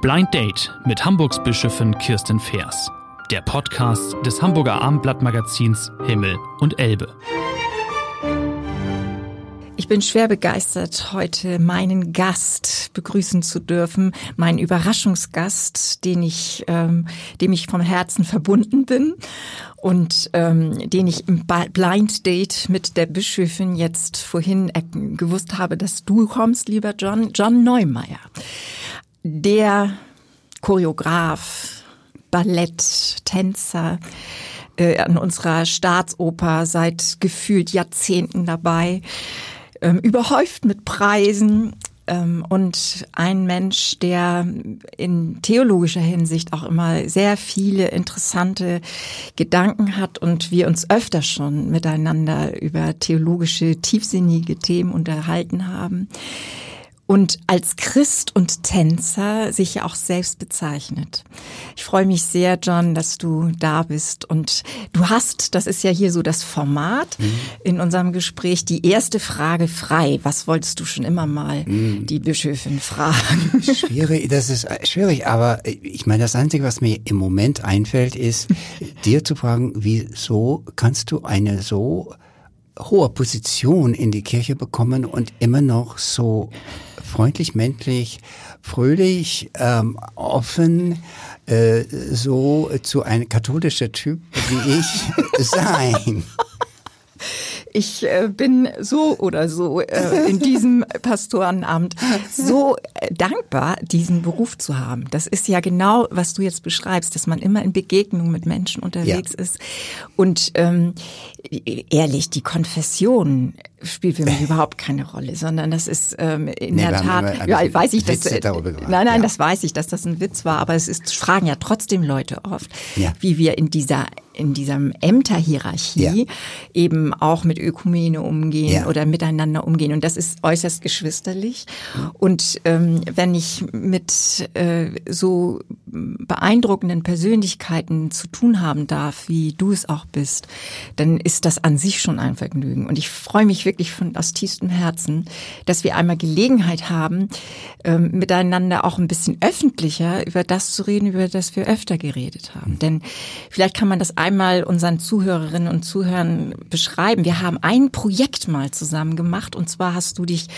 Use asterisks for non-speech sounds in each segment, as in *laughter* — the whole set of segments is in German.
Blind Date mit Hamburgs Bischöfin Kirsten Feers. Der Podcast des Hamburger Abendblattmagazins Himmel und Elbe. Ich bin schwer begeistert, heute meinen Gast begrüßen zu dürfen, meinen Überraschungsgast, den ich, ähm, dem ich vom Herzen verbunden bin und ähm, den ich im Blind Date mit der Bischöfin jetzt vorhin gewusst habe, dass du kommst, lieber John, John Neumeier. Der Choreograf, Balletttänzer äh, an unserer Staatsoper seit gefühlt Jahrzehnten dabei, ähm, überhäuft mit Preisen ähm, und ein Mensch, der in theologischer Hinsicht auch immer sehr viele interessante Gedanken hat und wir uns öfter schon miteinander über theologische, tiefsinnige Themen unterhalten haben und als Christ und Tänzer sich ja auch selbst bezeichnet. Ich freue mich sehr, John, dass du da bist und du hast, das ist ja hier so das Format mhm. in unserem Gespräch, die erste Frage frei. Was wolltest du schon immer mal mhm. die Bischöfin fragen? Schwierig, das ist schwierig, aber ich meine, das Einzige, was mir im Moment einfällt, ist, *laughs* dir zu fragen, wieso kannst du eine so hohe Position in die Kirche bekommen und immer noch so freundlich, männlich, fröhlich, ähm, offen, äh, so zu ein katholischer Typ wie ich *laughs* sein *laughs* ich äh, bin so oder so äh, in diesem Pastorenamt so äh, dankbar, diesen Beruf zu haben. Das ist ja genau, was du jetzt beschreibst, dass man immer in Begegnung mit Menschen unterwegs ja. ist. Und ähm, ehrlich, die Konfession spielt für mich *laughs* überhaupt keine Rolle, sondern das ist ähm, in nee, der Tat, ja, weiß ich, dass, äh, nein, nein, ja. das weiß ich, dass das ein Witz war, aber es ist, fragen ja trotzdem Leute oft, ja. wie wir in dieser in diesem Ämterhierarchie ja. eben auch mit Ökumene umgehen oder miteinander umgehen. Und das ist äußerst geschwisterlich. Und ähm, wenn ich mit äh, so beeindruckenden Persönlichkeiten zu tun haben darf, wie du es auch bist, dann ist das an sich schon ein Vergnügen. Und ich freue mich wirklich von aus tiefstem Herzen, dass wir einmal Gelegenheit haben, ähm, miteinander auch ein bisschen öffentlicher über das zu reden, über das wir öfter geredet haben. Mhm. Denn vielleicht kann man das einmal unseren Zuhörerinnen und Zuhörern beschreiben. Wir haben ein Projekt mal zusammen gemacht und zwar hast du dich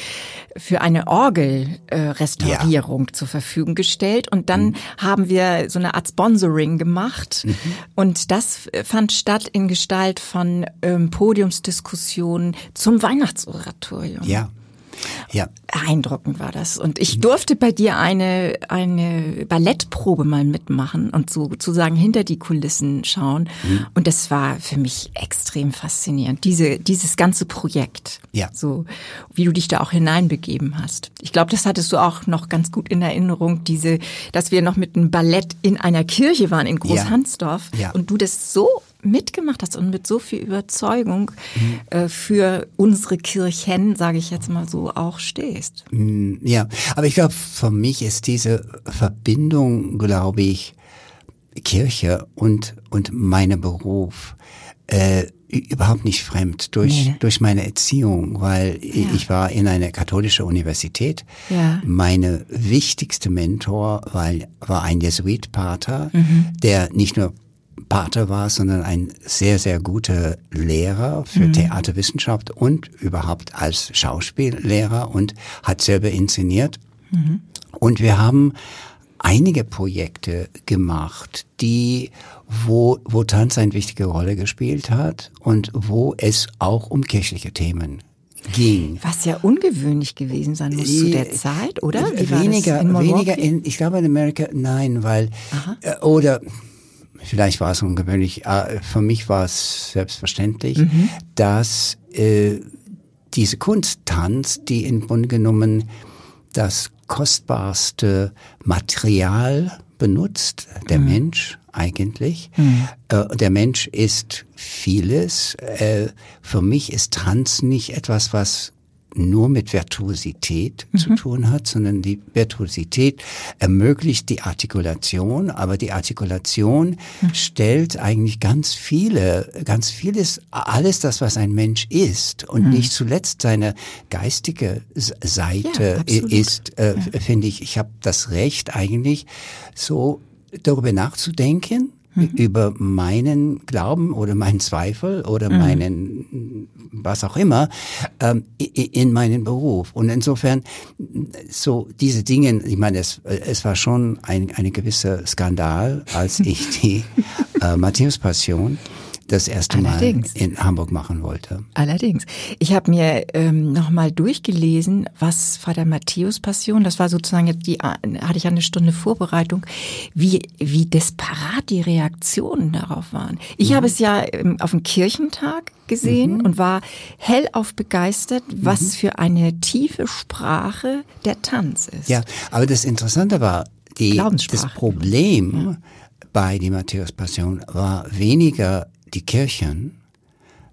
für eine Orgelrestaurierung äh, ja. zur Verfügung gestellt und dann mhm. haben wir so eine Art Sponsoring gemacht mhm. und das fand statt in Gestalt von ähm, Podiumsdiskussionen zum Weihnachtsoratorium. Ja. Ja. Beeindruckend war das. Und ich durfte bei dir eine, eine Ballettprobe mal mitmachen und so sozusagen hinter die Kulissen schauen. Mhm. Und das war für mich extrem faszinierend. Diese, dieses ganze Projekt. Ja. So, wie du dich da auch hineinbegeben hast. Ich glaube, das hattest du auch noch ganz gut in Erinnerung, diese, dass wir noch mit einem Ballett in einer Kirche waren in Großhansdorf. Ja. ja. Und du das so mitgemacht hast und mit so viel Überzeugung mhm. äh, für unsere Kirchen, sage ich jetzt mal so, auch stehst. Mm, ja, aber ich glaube, für mich ist diese Verbindung, glaube ich, Kirche und, und meine Beruf äh, überhaupt nicht fremd durch, nee. durch meine Erziehung, weil ja. ich war in einer katholischen Universität. Ja. Meine wichtigste Mentor war, war ein Jesuitpater, mhm. der nicht nur Pater war, sondern ein sehr, sehr guter Lehrer für mhm. Theaterwissenschaft und überhaupt als Schauspiellehrer und hat selber inszeniert. Mhm. Und wir haben einige Projekte gemacht, die, wo, wo Tanz eine wichtige Rolle gespielt hat und wo es auch um kirchliche Themen ging. Was ja ungewöhnlich gewesen sein muss zu der Zeit, oder? Wie weniger, in weniger in, ich glaube in Amerika, nein, weil, äh, oder, vielleicht war es ungewöhnlich, äh, für mich war es selbstverständlich, mhm. dass äh, diese Kunsttanz, die im Grunde genommen das kostbarste Material benutzt, der mhm. Mensch eigentlich. Mhm. Äh, der Mensch ist vieles. Äh, für mich ist Tanz nicht etwas, was nur mit Virtuosität mhm. zu tun hat, sondern die Virtuosität ermöglicht die Artikulation, aber die Artikulation mhm. stellt eigentlich ganz viele, ganz vieles, alles das, was ein Mensch ist und mhm. nicht zuletzt seine geistige Seite ja, ist, äh, ja. finde ich, ich habe das Recht eigentlich so darüber nachzudenken, mhm. über meinen Glauben oder meinen Zweifel oder mhm. meinen was auch immer ähm, in meinen Beruf. Und insofern so diese Dinge, ich meine, es, es war schon ein, eine gewisse Skandal, als ich die *laughs* äh, Matthäus-Passion das erste Allerdings. Mal in Hamburg machen wollte. Allerdings. Ich habe mir ähm, nochmal durchgelesen, was vor der Matthäus-Passion, das war sozusagen jetzt die, hatte ich eine Stunde Vorbereitung, wie, wie desperat die Reaktionen darauf waren. Ich mhm. habe es ja ähm, auf dem Kirchentag gesehen mhm. und war hellauf begeistert, was mhm. für eine tiefe Sprache der Tanz ist. Ja, aber das Interessante war, die, das Problem ja. bei die Matthäus-Passion war weniger die Kirchen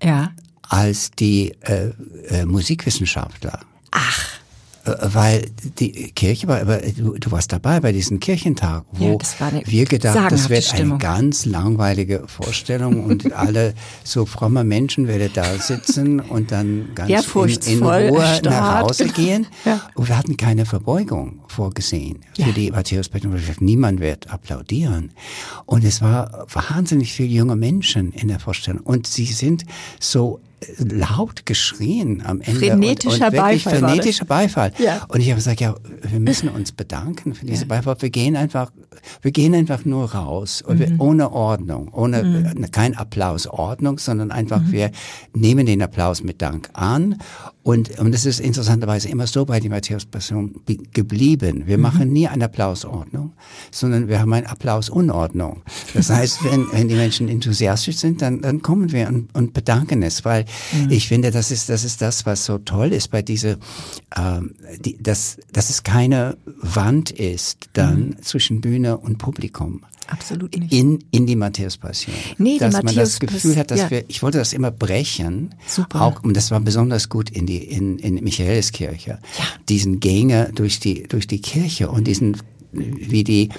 ja. als die äh, äh, Musikwissenschaftler. Ach. Weil die Kirche war, aber du, du warst dabei bei diesem Kirchentag, wo ja, wir gedacht, das wird Stimmung. eine ganz langweilige Vorstellung und *laughs* alle so fromme Menschen werden da sitzen und dann ganz in, in, Ruhe nach Hause gehen. *laughs* Ja. Und wir hatten keine Verbeugung vorgesehen für ja. die Matthäus-Passion. Niemand wird applaudieren. Und es war wahnsinnig viele junge Menschen in der Vorstellung. Und sie sind so laut geschrien am Ende. Frenetischer und, und Beifall. Frenetischer Beifall. Ja. Und ich habe gesagt, ja, wir *laughs* müssen uns bedanken für diese ja. Beifall. Wir gehen einfach, wir gehen einfach nur raus. Mhm. Wir, ohne Ordnung, ohne, mhm. kein Applaus, Ordnung, sondern einfach mhm. wir nehmen den Applaus mit Dank an. Und, und es ist interessanterweise immer so bei der Matthäus-Passion geblieben. Wir mhm. machen nie eine Applausordnung, sondern wir haben eine Applausunordnung. Das *laughs* heißt, wenn, wenn die Menschen enthusiastisch sind, dann, dann kommen wir und, und bedanken es, weil Mhm. Ich finde, das ist, das ist das, was so toll ist bei dieser, ähm, die, dass, dass es keine Wand ist dann mhm. zwischen Bühne und Publikum. Absolut nicht. In, in die Matthäus-Passion. Nee, dass man das Gefühl hat, dass ja. wir, ich wollte das immer brechen. Super. Auch, und das war besonders gut in die, in, in Michaeliskirche. Ja. Diesen Gänge durch die, durch die Kirche und diesen wie die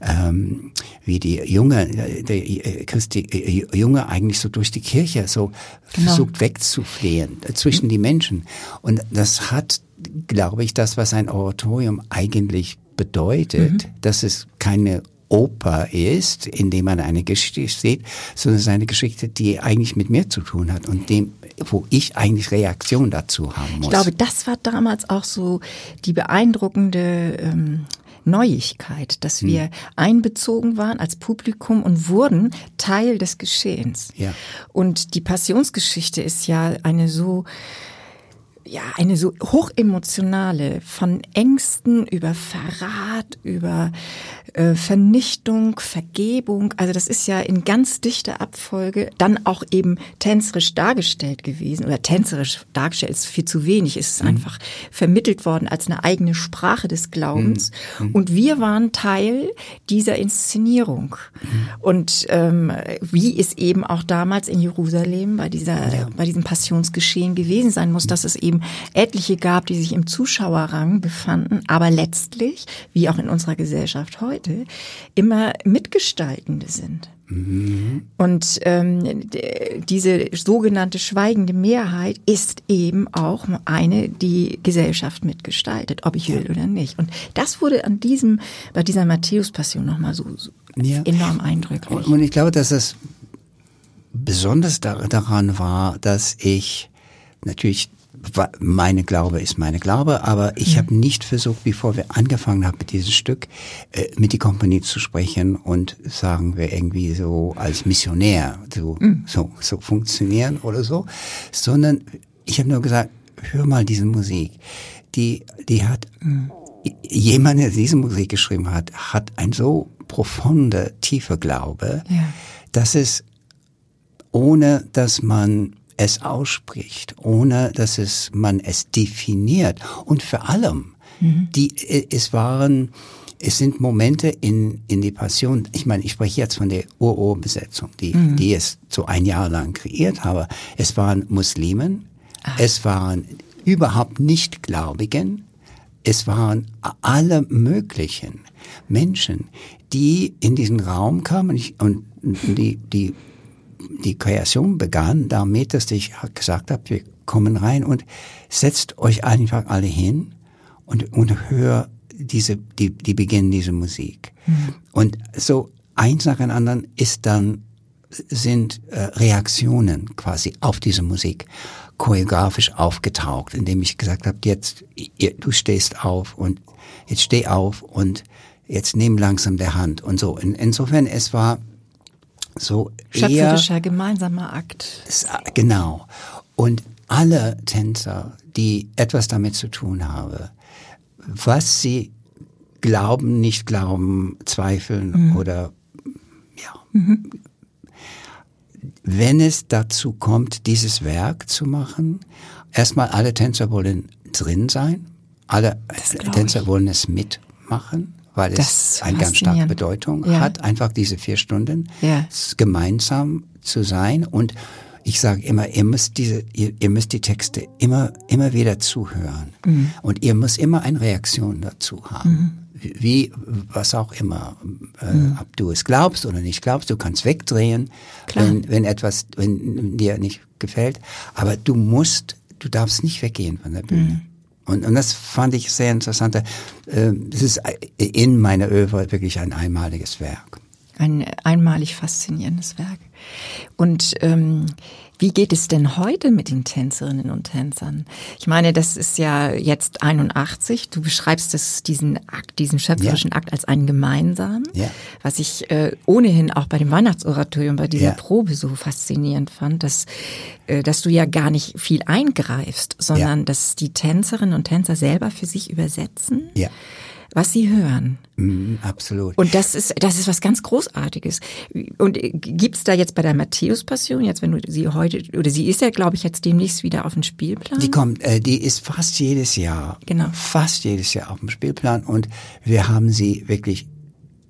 ähm, wie die junge der äh, Christi äh, Junge eigentlich so durch die Kirche so genau. versucht wegzuflehen äh, zwischen die Menschen und das hat glaube ich das was ein Oratorium eigentlich bedeutet mhm. dass es keine Oper ist, in dem man eine Geschichte sieht, sondern es ist eine Geschichte, die eigentlich mit mir zu tun hat und dem, wo ich eigentlich Reaktion dazu haben muss. Ich glaube, das war damals auch so die beeindruckende ähm, Neuigkeit, dass hm. wir hm. einbezogen waren als Publikum und wurden Teil des Geschehens. Ja. Und die Passionsgeschichte ist ja eine so ja, eine so hochemotionale, von Ängsten über Verrat, über äh, Vernichtung, Vergebung. Also das ist ja in ganz dichter Abfolge dann auch eben tänzerisch dargestellt gewesen oder tänzerisch dargestellt ist viel zu wenig. Es ist mhm. einfach vermittelt worden als eine eigene Sprache des Glaubens. Mhm. mhm. Und wir waren Teil dieser Inszenierung. Mhm. Und ähm, wie es eben auch damals in Jerusalem bei dieser, ja. bei diesem Passionsgeschehen gewesen sein muss, dass es eben etliche gab, die sich im Zuschauerrang befanden, aber letztlich, wie auch in unserer Gesellschaft heute, immer Mitgestaltende sind. Mhm. Und ähm, diese sogenannte schweigende Mehrheit ist eben auch eine, die Gesellschaft mitgestaltet, ob ich will oder nicht. Und das wurde an diesem, bei dieser Matthäus-Passion nochmal so, so ja. enorm eindrücklich. Und ich glaube, dass es besonders daran war, dass ich natürlich meine Glaube ist meine Glaube, aber ich mhm. habe nicht versucht, bevor wir angefangen haben mit diesem Stück, äh, mit die Kompanie zu sprechen und sagen wir irgendwie so als Missionär so, mhm. so, so funktionieren oder so, sondern ich habe nur gesagt, hör mal diese Musik. Die, die hat, mhm. jemand, der diese Musik geschrieben hat, hat ein so profunde, tiefe Glaube, ja. dass es, ohne dass man es ausspricht, ohne dass es man es definiert. Und vor allem, mhm. die, äh, es waren, es sind Momente in, in die Passion. Ich meine, ich spreche jetzt von der UO-Besetzung, die, mhm. die es so ein Jahr lang kreiert habe. Es waren Muslimen, Ach. es waren überhaupt nicht Gläubigen. Es waren alle möglichen Menschen, die in diesen Raum kamen und die, die, die Kreation begann damit, dass ich gesagt habe, wir kommen rein und setzt euch einfach alle hin und, und hör diese, die, die beginnen diese Musik. Mhm. Und so eins nach dem anderen ist dann, sind äh, Reaktionen quasi auf diese Musik choreografisch aufgetaucht, indem ich gesagt habe, jetzt, ihr, du stehst auf und jetzt steh auf und jetzt nimm langsam der Hand und so. In, insofern, es war so Schöpferischer gemeinsamer Akt. Genau. Und alle Tänzer, die etwas damit zu tun haben, was sie glauben, nicht glauben, zweifeln mhm. oder ja. Mhm. Wenn es dazu kommt, dieses Werk zu machen, erstmal alle Tänzer wollen drin sein, alle Tänzer ich. wollen es mitmachen, weil das es eine ganz starke Bedeutung ja. hat, einfach diese vier Stunden ja. gemeinsam zu sein und ich sage immer, ihr müsst diese, ihr, ihr, müsst die Texte immer, immer wieder zuhören. Mhm. Und ihr müsst immer eine Reaktion dazu haben. Mhm. Wie, was auch immer, äh, mhm. ob du es glaubst oder nicht glaubst, du kannst wegdrehen, wenn, wenn etwas, wenn dir nicht gefällt. Aber du musst, du darfst nicht weggehen von der Bühne. Und, und das fand ich sehr interessant. Äh, es ist in meiner Öwe wirklich ein einmaliges Werk. Ein einmalig faszinierendes Werk. Und ähm, wie geht es denn heute mit den Tänzerinnen und Tänzern? Ich meine, das ist ja jetzt 81. Du beschreibst das, diesen Akt, diesen schöpferischen ja. Akt als einen gemeinsamen, ja. was ich äh, ohnehin auch bei dem Weihnachtsoratorium, bei dieser ja. Probe so faszinierend fand, dass, äh, dass du ja gar nicht viel eingreifst, sondern dass die Tänzerinnen und Tänzer selber für sich übersetzen. Ja was sie hören. Mm, absolut. Und das ist, das ist was ganz Großartiges. Und gibt's da jetzt bei der Matthäus-Passion, jetzt wenn du sie heute, oder sie ist ja, glaube ich, jetzt demnächst wieder auf dem Spielplan? Die kommt, äh, die ist fast jedes Jahr. Genau. Fast jedes Jahr auf dem Spielplan und wir haben sie wirklich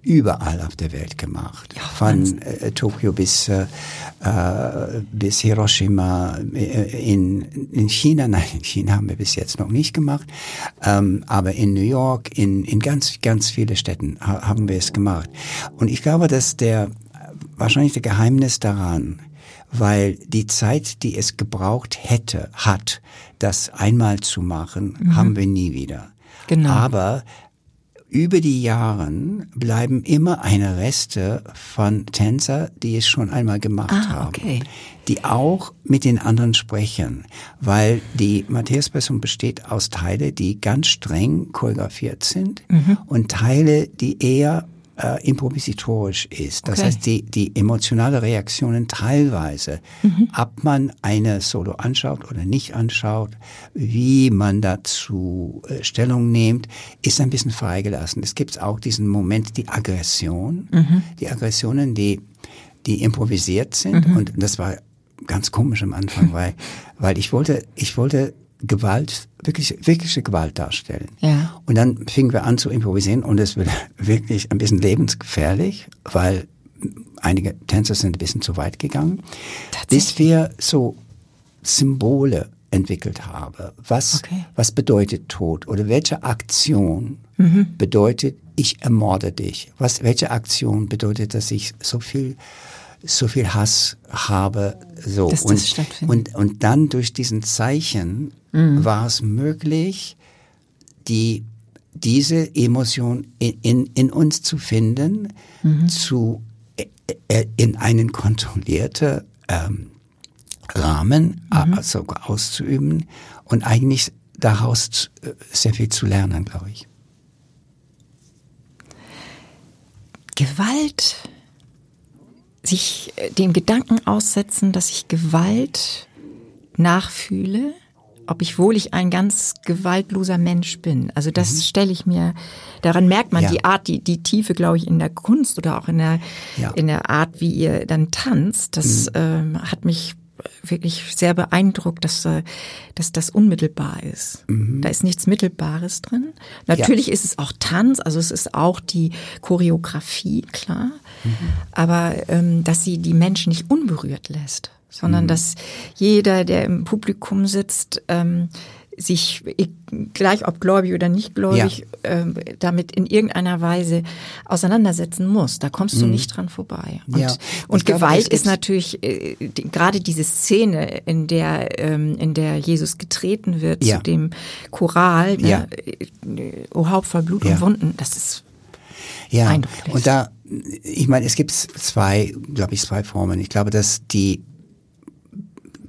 überall auf der Welt gemacht. Ja, Von äh, Tokio bis, äh, äh, bis Hiroshima äh, in, in China. *laughs* Nein, in China haben wir bis jetzt noch nicht gemacht. Ähm, aber in New York, in, in ganz, ganz viele Städten ha haben wir es gemacht. Und ich glaube, dass der, wahrscheinlich der Geheimnis daran, weil die Zeit, die es gebraucht hätte, hat, das einmal zu machen, mhm. haben wir nie wieder. Genau. Aber über die Jahren bleiben immer eine Reste von Tänzer, die es schon einmal gemacht ah, haben, okay. die auch mit den anderen sprechen, weil die Matthäus-Person besteht aus Teile, die ganz streng choreografiert sind mhm. und Teile, die eher äh, improvisatorisch ist. Das okay. heißt, die, die emotionale Reaktionen teilweise, mhm. ob man eine Solo anschaut oder nicht anschaut, wie man dazu äh, Stellung nimmt, ist ein bisschen freigelassen. Es gibt auch diesen Moment, die Aggression, mhm. die Aggressionen, die, die improvisiert sind. Mhm. Und das war ganz komisch am Anfang, weil, weil ich wollte, ich wollte Gewalt, wirklich, wirkliche Gewalt darstellen. Ja. Und dann fingen wir an zu improvisieren und es wird *laughs* wirklich ein bisschen lebensgefährlich, weil einige Tänzer sind ein bisschen zu weit gegangen, bis wir so Symbole entwickelt haben. Was, okay. was bedeutet Tod oder welche Aktion mhm. bedeutet, ich ermorde dich? Was, welche Aktion bedeutet, dass ich so viel so viel Hass habe. So. Dass und, das stattfindet. Und, und dann durch diesen Zeichen mhm. war es möglich, die, diese Emotion in, in, in uns zu finden, mhm. zu, äh, äh, in einen kontrollierten ähm, Rahmen mhm. also auszuüben und eigentlich daraus sehr viel zu lernen, glaube ich. Gewalt sich äh, dem Gedanken aussetzen, dass ich Gewalt nachfühle, ob ich wohl ich ein ganz gewaltloser Mensch bin. Also das mhm. stelle ich mir, daran merkt man ja. die Art, die, die Tiefe, glaube ich, in der Kunst oder auch in der, ja. in der Art, wie ihr dann tanzt. Das mhm. ähm, hat mich wirklich sehr beeindruckt, dass, äh, dass das unmittelbar ist. Mhm. Da ist nichts Mittelbares drin. Natürlich ja. ist es auch Tanz, also es ist auch die Choreografie, klar. Mhm. Aber ähm, dass sie die Menschen nicht unberührt lässt, sondern mhm. dass jeder, der im Publikum sitzt, ähm, sich, gleich ob gläubig oder nicht gläubig, ja. äh, damit in irgendeiner Weise auseinandersetzen muss. Da kommst du mhm. nicht dran vorbei. Und, ja. und Gewalt glaube, ist natürlich äh, die, gerade diese Szene, in der, ähm, in der Jesus getreten wird ja. zu dem Choral, ne, ja. äh, O Haupt voll Blut und Wunden, das ist ja. Und da, ich meine, es gibt zwei, glaube ich, zwei Formen. Ich glaube, dass die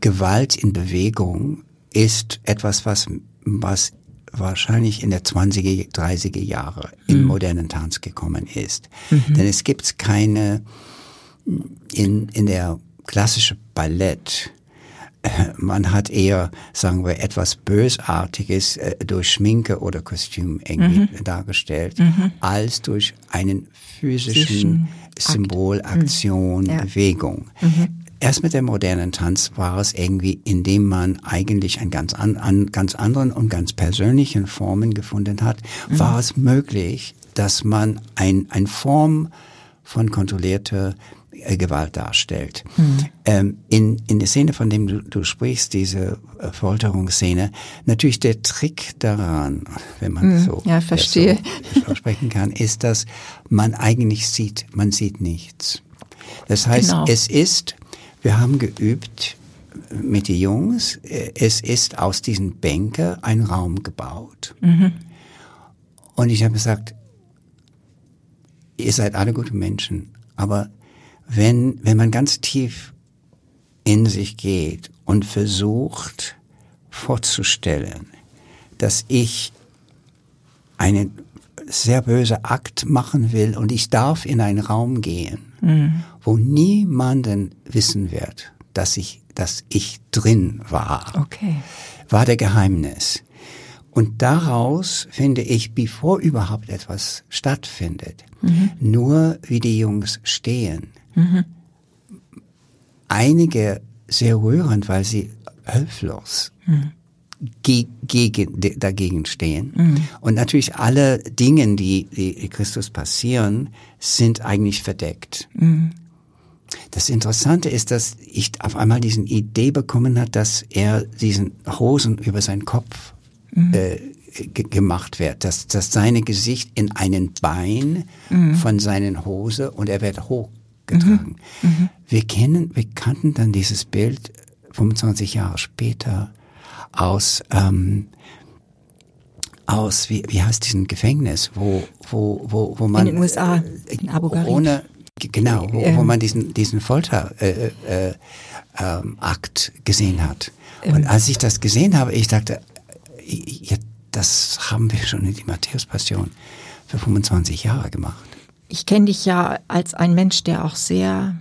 Gewalt in Bewegung ist etwas, was, was wahrscheinlich in der 20er, 30er Jahre mhm. im modernen Tanz gekommen ist. Mhm. Denn es gibt keine, in, in der klassische Ballett, äh, man hat eher, sagen wir, etwas Bösartiges äh, durch Schminke oder Kostüm mhm. dargestellt, mhm. als durch einen physischen Symbol, Aktion, ja. Bewegung. Mhm erst mit dem modernen Tanz war es irgendwie, indem man eigentlich an ganz, an, an ganz anderen und ganz persönlichen Formen gefunden hat, mhm. war es möglich, dass man ein, ein Form von kontrollierter äh, Gewalt darstellt. Mhm. Ähm, in, in der Szene, von dem du, du sprichst, diese äh, Folterungsszene, natürlich der Trick daran, wenn man mhm. so, ja, verstehe. so sprechen kann, ist, dass man eigentlich sieht, man sieht nichts. Das heißt, genau. es ist wir haben geübt mit den Jungs. Es ist aus diesen Bänken ein Raum gebaut. Mhm. Und ich habe gesagt, ihr seid alle gute Menschen, aber wenn, wenn man ganz tief in sich geht und versucht vorzustellen, dass ich einen sehr böse Akt machen will und ich darf in einen Raum gehen mhm. wo niemanden wissen wird, dass ich, dass ich drin war. Okay. War der Geheimnis. Und daraus finde ich, bevor überhaupt etwas stattfindet, mhm. nur wie die Jungs stehen. Mhm. Einige sehr rührend, weil sie hilflos mhm gegen, dagegen stehen. Mhm. Und natürlich alle Dinge, die, die Christus passieren, sind eigentlich verdeckt. Mhm. Das Interessante ist, dass ich auf einmal diesen Idee bekommen hat, dass er diesen Hosen über seinen Kopf mhm. äh, gemacht wird, dass, dass seine Gesicht in einen Bein mhm. von seinen Hose und er wird hochgetragen. Mhm. Mhm. Wir kennen, wir kannten dann dieses Bild 25 Jahre später aus ähm, aus wie, wie heißt diesen Gefängnis, wo wo wo wo man in den USA in Abu Ghraib ohne genau wo, wo man diesen diesen Folter äh, äh, ähm, Akt gesehen hat. Und ähm. als ich das gesehen habe, ich dachte, ja, das haben wir schon in die Matthäus-Passion für 25 Jahre gemacht. Ich kenne dich ja als ein Mensch, der auch sehr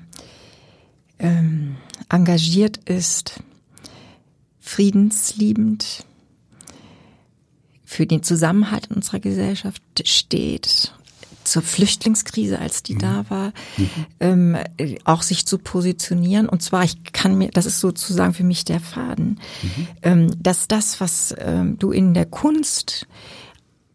ähm, engagiert ist friedensliebend für den Zusammenhalt in unserer Gesellschaft steht, zur Flüchtlingskrise, als die mhm. da war, mhm. ähm, auch sich zu positionieren. Und zwar, ich kann mir, das ist sozusagen für mich der Faden, mhm. ähm, dass das, was ähm, du in der Kunst,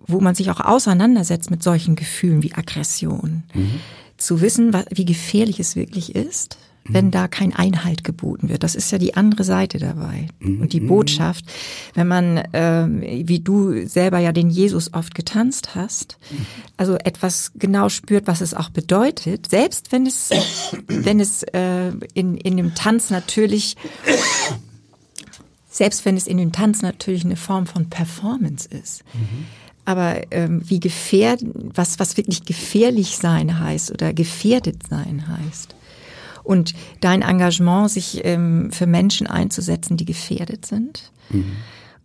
wo man sich auch auseinandersetzt mit solchen Gefühlen wie Aggression, mhm. zu wissen, wie gefährlich es wirklich ist, wenn da kein Einhalt geboten wird. Das ist ja die andere Seite dabei. Und die Botschaft, wenn man, äh, wie du selber ja den Jesus oft getanzt hast, also etwas genau spürt, was es auch bedeutet, selbst wenn es, wenn es äh, in, in dem Tanz natürlich selbst wenn es in dem Tanz natürlich eine Form von Performance ist. Mhm. Aber ähm, wie gefährd, was, was wirklich gefährlich sein heißt oder gefährdet sein heißt und dein Engagement, sich ähm, für Menschen einzusetzen, die gefährdet sind. Mhm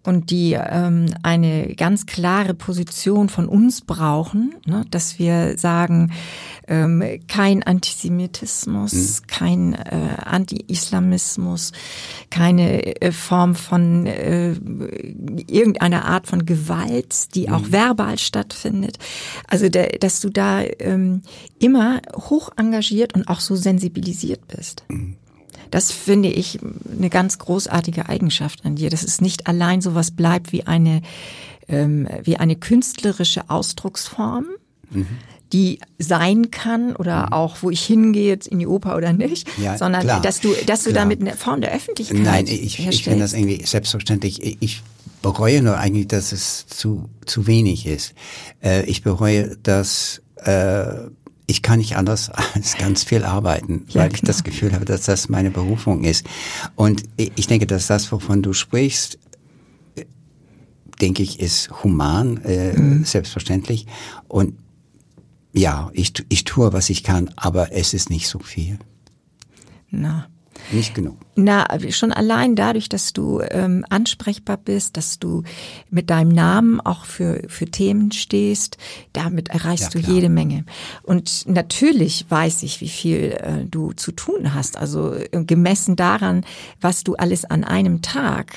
und die ähm, eine ganz klare Position von uns brauchen, ne, dass wir sagen, ähm, kein Antisemitismus, mhm. kein äh, Anti-Islamismus, keine äh, Form von äh, irgendeiner Art von Gewalt, die mhm. auch verbal stattfindet. Also, der, dass du da ähm, immer hoch engagiert und auch so sensibilisiert bist. Mhm. Das finde ich eine ganz großartige Eigenschaft an dir, dass es nicht allein so was bleibt wie eine, ähm, wie eine künstlerische Ausdrucksform. Mhm die sein kann oder mhm. auch wo ich hingehe jetzt in die Oper oder nicht, ja, sondern klar, dass du dass du klar. damit eine Form der Öffentlichkeit Nein, ich, ich finde das irgendwie selbstverständlich. Ich bereue nur eigentlich, dass es zu, zu wenig ist. Äh, ich bereue, dass äh, ich kann nicht anders als ganz viel arbeiten, ja, weil genau. ich das genau. Gefühl habe, dass das meine Berufung ist. Und ich denke, dass das, wovon du sprichst, denke ich, ist human, äh, mhm. selbstverständlich. Und ja, ich, ich tue, was ich kann, aber es ist nicht so viel. Na. Nicht genug. Na, schon allein dadurch, dass du ähm, ansprechbar bist, dass du mit deinem Namen auch für, für Themen stehst, damit erreichst ja, du jede Menge. Und natürlich weiß ich, wie viel äh, du zu tun hast. Also äh, gemessen daran, was du alles an einem Tag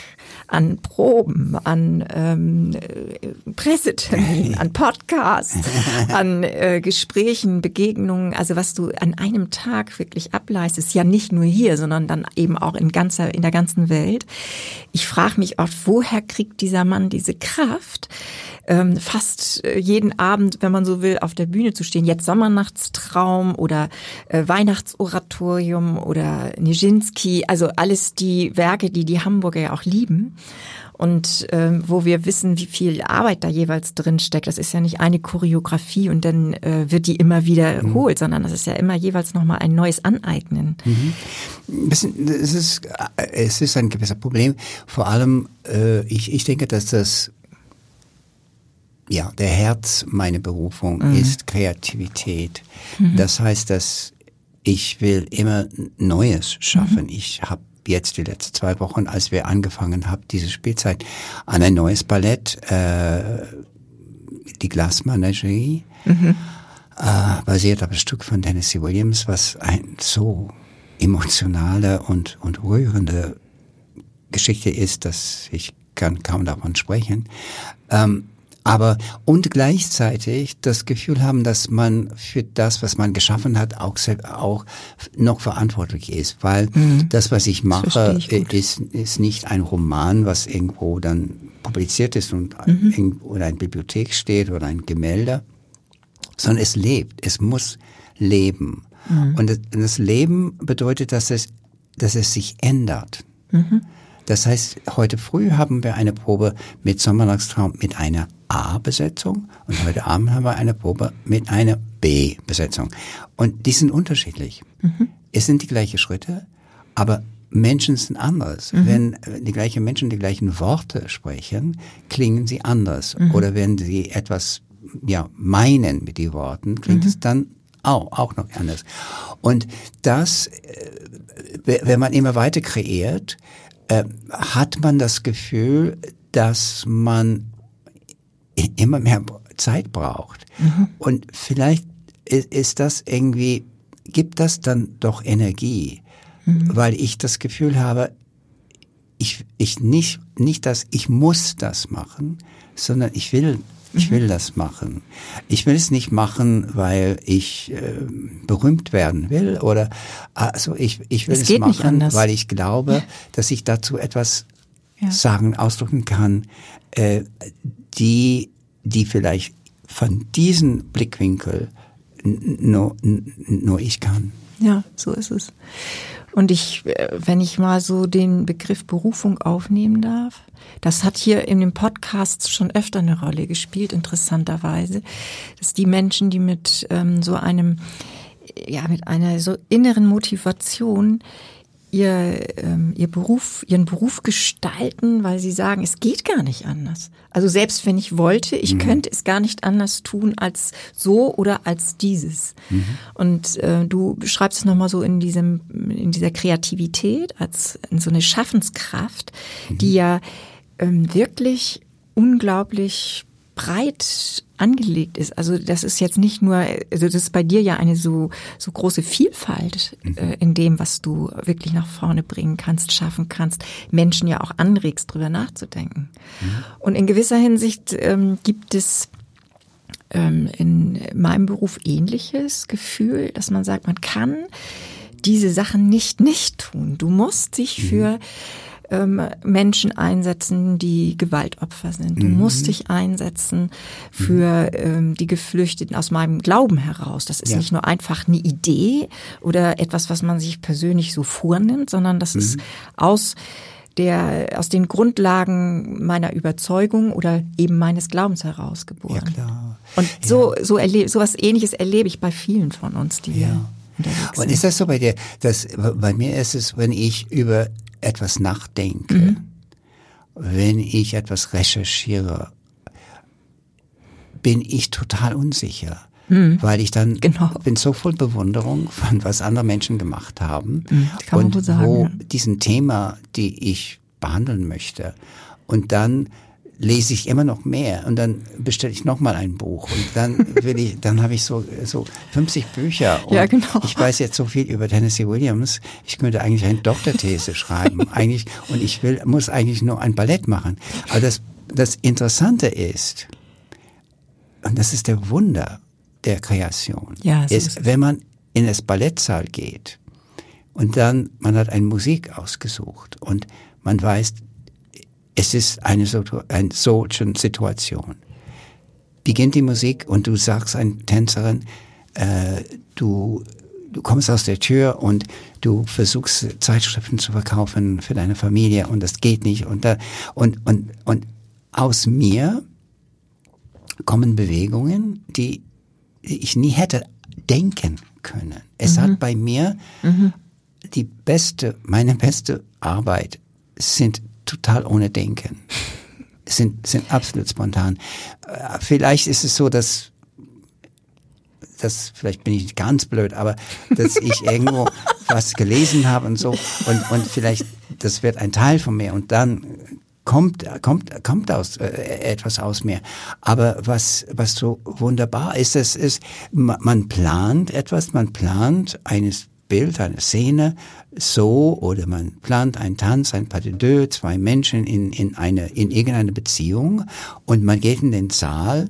an Proben, an ähm, äh, Presseterminen, an Podcasts, *laughs* an äh, Gesprächen, Begegnungen, also was du an einem Tag wirklich ableistest, ja nicht nur hier, sondern dann eben auch in ganzer, in der ganzen Welt. Ich frage mich oft, woher kriegt dieser Mann diese Kraft, ähm, fast äh, jeden Abend, wenn man so will, auf der Bühne zu stehen. Jetzt Sommernachtstraum oder äh, Weihnachtsoratorium oder Nijinsky, also alles die Werke, die die Hamburger ja auch lieben und äh, wo wir wissen, wie viel Arbeit da jeweils drin steckt. Das ist ja nicht eine Choreografie und dann äh, wird die immer wiederholt, mhm. sondern das ist ja immer jeweils nochmal ein neues Aneignen. Mhm. Es ist, es ist ein gewisser Problem. Vor allem, äh, ich, ich denke, dass das ja, der Herz meine Berufung mhm. ist Kreativität. Mhm. Das heißt, dass ich will immer Neues schaffen. Mhm. Ich habe jetzt die letzten zwei Wochen, als wir angefangen haben, diese Spielzeit, an ein neues Ballett, äh, die Glasmenagerie, mhm. äh, basiert auf ein Stück von Tennessee Williams, was ein so emotionale und, und rührende Geschichte ist, dass ich kann kaum davon sprechen. Ähm, aber und gleichzeitig das Gefühl haben, dass man für das, was man geschaffen hat, auch auch noch verantwortlich ist, weil mhm. das, was ich mache, ich ist ist nicht ein Roman, was irgendwo dann publiziert ist und mhm. irgendwo in einer Bibliothek steht oder ein Gemälde, sondern es lebt, es muss leben. Mhm. Und das Leben bedeutet, dass es dass es sich ändert. Mhm. Das heißt, heute früh haben wir eine Probe mit Sommernachtstraum mit einer A-Besetzung und heute Abend haben wir eine Probe mit einer B-Besetzung. Und die sind unterschiedlich. Mhm. Es sind die gleichen Schritte, aber Menschen sind anders. Mhm. Wenn die gleichen Menschen die gleichen Worte sprechen, klingen sie anders. Mhm. Oder wenn sie etwas ja, meinen mit den Worten, klingt mhm. es dann auch, auch noch anders. Und das, äh, wenn man immer weiter kreiert, äh, hat man das Gefühl, dass man immer mehr Zeit braucht. Mhm. Und vielleicht ist das irgendwie, gibt das dann doch Energie, mhm. weil ich das Gefühl habe, ich, ich nicht, nicht, dass ich muss das machen, sondern ich will, ich will mhm. das machen. Ich will es nicht machen, weil ich äh, berühmt werden will oder also ich, ich will es, es machen, weil ich glaube, dass ich dazu etwas ja. sagen, ausdrücken kann, äh, die die vielleicht von diesem Blickwinkel nur, nur ich kann. Ja, so ist es. Und ich, äh, wenn ich mal so den Begriff Berufung aufnehmen darf, das hat hier in dem Podcast schon öfter eine Rolle gespielt, interessanterweise, dass die Menschen, die mit ähm, so einem, ja, mit einer so inneren Motivation ihr, ähm, ihr Beruf, ihren Beruf gestalten, weil sie sagen, es geht gar nicht anders. Also selbst wenn ich wollte, ich mhm. könnte es gar nicht anders tun als so oder als dieses. Mhm. Und äh, du beschreibst es nochmal so in diesem, in dieser Kreativität als in so eine Schaffenskraft, mhm. die ja ähm, wirklich unglaublich breit angelegt ist. Also das ist jetzt nicht nur, also das ist bei dir ja eine so so große Vielfalt mhm. äh, in dem, was du wirklich nach vorne bringen kannst, schaffen kannst, Menschen ja auch anregst, drüber nachzudenken. Mhm. Und in gewisser Hinsicht ähm, gibt es ähm, in meinem Beruf ähnliches Gefühl, dass man sagt, man kann diese Sachen nicht nicht tun. Du musst dich mhm. für ähm, Menschen einsetzen, die Gewaltopfer sind. Du mhm. musst dich einsetzen für ähm, die Geflüchteten aus meinem Glauben heraus. Das ist ja. nicht nur einfach eine Idee oder etwas, was man sich persönlich so vornimmt, sondern das mhm. ist aus der aus den Grundlagen meiner Überzeugung oder eben meines Glaubens heraus geboren. Ja, klar. Und so, ja. so erlebe, so was ähnliches erlebe ich bei vielen von uns, die ja. Und ist das so bei dir, dass, bei mir ist es, wenn ich über etwas nachdenke, mhm. wenn ich etwas recherchiere, bin ich total unsicher. Mhm. Weil ich dann genau. bin so voll Bewunderung von was andere Menschen gemacht haben mhm, und sagen, wo ja. diesen Thema, die ich behandeln möchte. Und dann lese ich immer noch mehr und dann bestelle ich noch mal ein Buch und dann will ich, dann habe ich so so 50 Bücher *laughs* und ja, genau. ich weiß jetzt so viel über Tennessee Williams. Ich könnte eigentlich eine Doktorthese *laughs* schreiben, eigentlich und ich will muss eigentlich nur ein Ballett machen. Aber das das Interessante ist und das ist der Wunder der Kreation. Ja, so ist, ist wenn man in das Ballettsaal geht und dann man hat eine Musik ausgesucht und man weiß, es ist eine, eine solche Situation. Beginnt die Musik und du sagst einer Tänzerin, äh, du, du kommst aus der Tür und du versuchst Zeitschriften zu verkaufen für deine Familie und das geht nicht und da, und, und, und aus mir kommen Bewegungen, die ich nie hätte denken können. Es mhm. hat bei mir mhm. die beste, meine beste Arbeit sind total ohne Denken. *laughs* Sind, sind absolut spontan. Äh, vielleicht ist es so, dass das, vielleicht bin ich ganz blöd, aber dass ich *laughs* irgendwo was gelesen habe und so und, und vielleicht, das wird ein Teil von mir und dann kommt, kommt, kommt aus, äh, etwas aus mir. Aber was, was so wunderbar ist, es ist, man plant etwas, man plant eines Bild, eine Szene so oder man plant einen Tanz, ein Pas de deux, zwei Menschen in, in eine, in irgendeine Beziehung und man geht in den Saal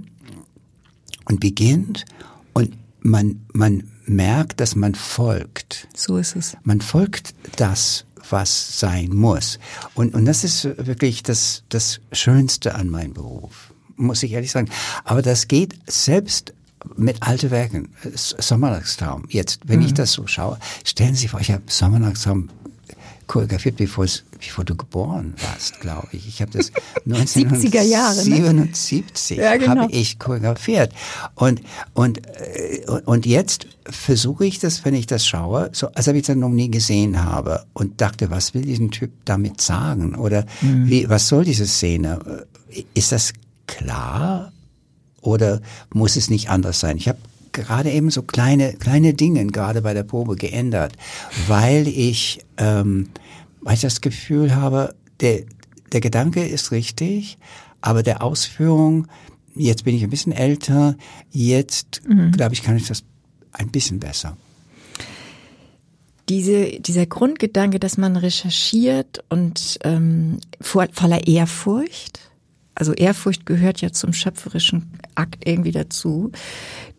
und beginnt und man, man merkt, dass man folgt. So ist es. Man folgt das, was sein muss. Und, und das ist wirklich das, das Schönste an meinem Beruf, muss ich ehrlich sagen. Aber das geht selbst mit alte Werken, Sommernachtstraum. Jetzt, wenn mhm. ich das so schaue, stellen Sie sich vor, ich habe Sommernachtstraum choreografiert, bevor, bevor du geboren warst, glaube ich. Ich habe das *laughs* 1977 ne? *laughs* ja, genau. habe ich choreografiert. Und, und, äh, und jetzt versuche ich das, wenn ich das schaue, so als ob ich das noch nie gesehen habe und dachte, was will diesen Typ damit sagen? Oder mhm. wie, was soll diese Szene? Ist das klar? Oder muss es nicht anders sein? Ich habe gerade eben so kleine, kleine Dinge gerade bei der Probe geändert, weil ich, ähm, weil ich das Gefühl habe, der, der Gedanke ist richtig, aber der Ausführung, jetzt bin ich ein bisschen älter, jetzt mhm. glaube ich, kann ich das ein bisschen besser. Diese, dieser Grundgedanke, dass man recherchiert und ähm, voller Ehrfurcht, also Ehrfurcht gehört ja zum schöpferischen Akt irgendwie dazu.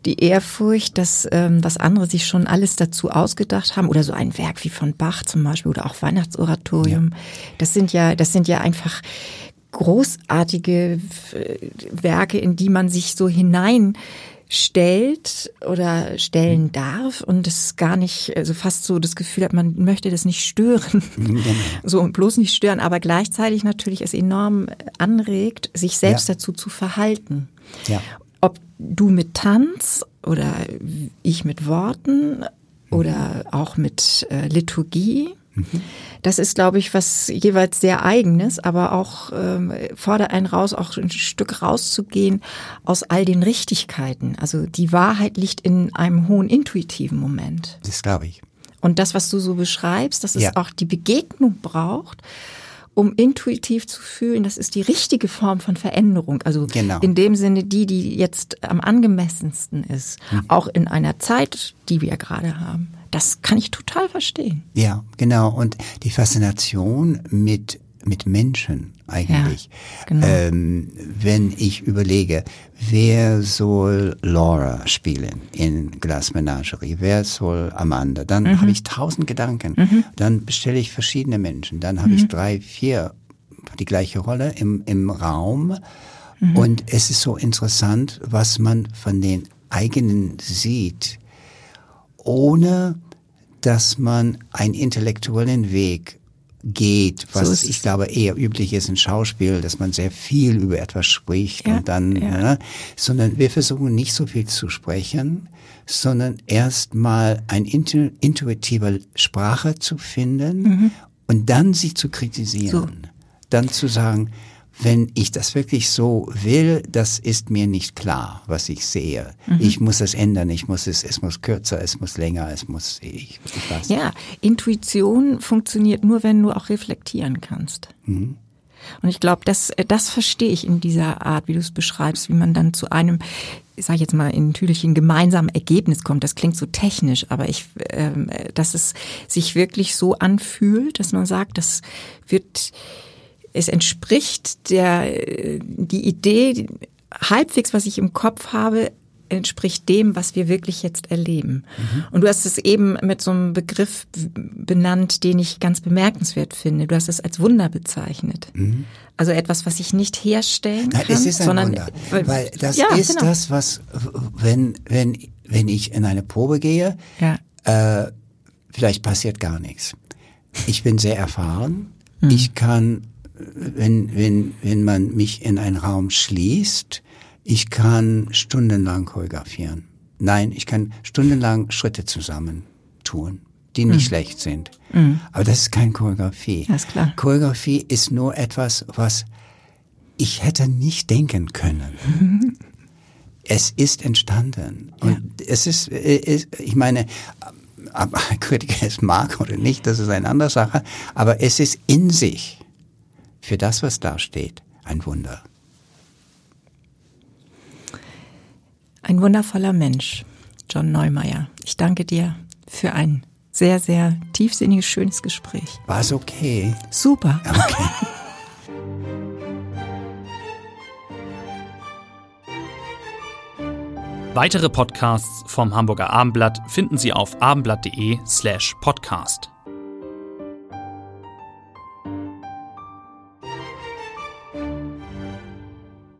Die Ehrfurcht, dass ähm, was andere sich schon alles dazu ausgedacht haben oder so ein Werk wie von Bach zum Beispiel oder auch Weihnachtsoratorium. Ja. Das sind ja, das sind ja einfach großartige äh, Werke, in die man sich so hinein stellt oder stellen mhm. darf und es gar nicht, also fast so das Gefühl hat, man möchte das nicht stören. Genau. *laughs* So und bloß nicht stören, aber gleichzeitig natürlich es enorm anregt, sich selbst ja. dazu zu verhalten. Ja. Ob du mit Tanz oder ich mit Worten oder auch mit äh, Liturgie das ist, glaube ich, was jeweils sehr eigenes, aber auch ähm, fordert einen raus, auch ein Stück rauszugehen aus all den Richtigkeiten. Also die Wahrheit liegt in einem hohen intuitiven Moment. Das glaube ich. Und das, was du so beschreibst, dass es ja. auch die Begegnung braucht, um intuitiv zu fühlen, das ist die richtige Form von Veränderung. Also genau. in dem Sinne die, die jetzt am angemessensten ist, mhm. auch in einer Zeit, die wir gerade haben. Das kann ich total verstehen. Ja, genau. Und die Faszination mit mit Menschen eigentlich. Ja, genau. ähm, wenn ich überlege, wer soll Laura spielen in Glass Menagerie, wer soll Amanda, dann mhm. habe ich tausend Gedanken. Mhm. Dann bestelle ich verschiedene Menschen, dann habe mhm. ich drei, vier die gleiche Rolle im, im Raum. Mhm. Und es ist so interessant, was man von den eigenen sieht ohne dass man einen intellektuellen Weg geht, was So ich glaube eher üblich ist in Schauspiel, dass man sehr viel über etwas spricht Ja, und dann, ja. ne, sondern wir versuchen nicht so viel zu sprechen, sondern erstmal ein intu intuitive Sprache zu finden und dann sie zu kritisieren. Dann zu sagen, wenn ich das wirklich so will, das ist mir nicht klar, was ich sehe. Ich muss es ändern, ich muss es, es muss kürzer, es muss länger, es muss, ich, ich weiß. Ja, Intuition funktioniert nur, wenn du auch reflektieren kannst. Und ich glaube, das, äh, das verstehe ich in dieser Art, wie du es beschreibst, wie man dann zu einem, ich sage jetzt mal, in Tüdelchen gemeinsamen Ergebnis kommt. Das klingt so technisch, aber ich, ähm, äh, dass es sich wirklich so anfühlt, dass man sagt, das wird, es entspricht der, die Idee, halbwegs, was ich im Kopf habe, entspricht dem, was wir wirklich jetzt erleben. Und du hast es eben mit so einem Begriff benannt, den ich ganz bemerkenswert finde. Du hast es als Wunder bezeichnet. Also etwas, was ich nicht herstellen kann, Nein, es ist ein sondern Wunder, weil das ja, ist genau. das, was wenn wenn wenn ich in eine Probe gehe, Ja. äh, vielleicht passiert gar nichts. Ich bin sehr erfahren. Hm. Ich kann, wenn wenn wenn man mich in einen Raum schließt, ich kann stundenlang choreografieren. Nein, ich kann stundenlang Schritte zusammen tun, die nicht schlecht sind. Aber das ist keine Choreografie. Ja, ist klar. Choreografie ist nur etwas, was ich hätte nicht denken können. *laughs* es ist entstanden. Und es ist, äh, ist, ich meine, ob *laughs* Kritiker es mag oder nicht, das ist eine andere Sache, aber es ist in sich, für das, was da steht, ein Wunder. Ein wundervoller Mensch, John Neumeier. Ich danke dir für ein sehr, sehr tiefsinniges, schönes Gespräch. War es okay? Super. Okay. *laughs* Weitere Podcasts vom Hamburger Abendblatt finden Sie auf abendblatt.de slash podcast.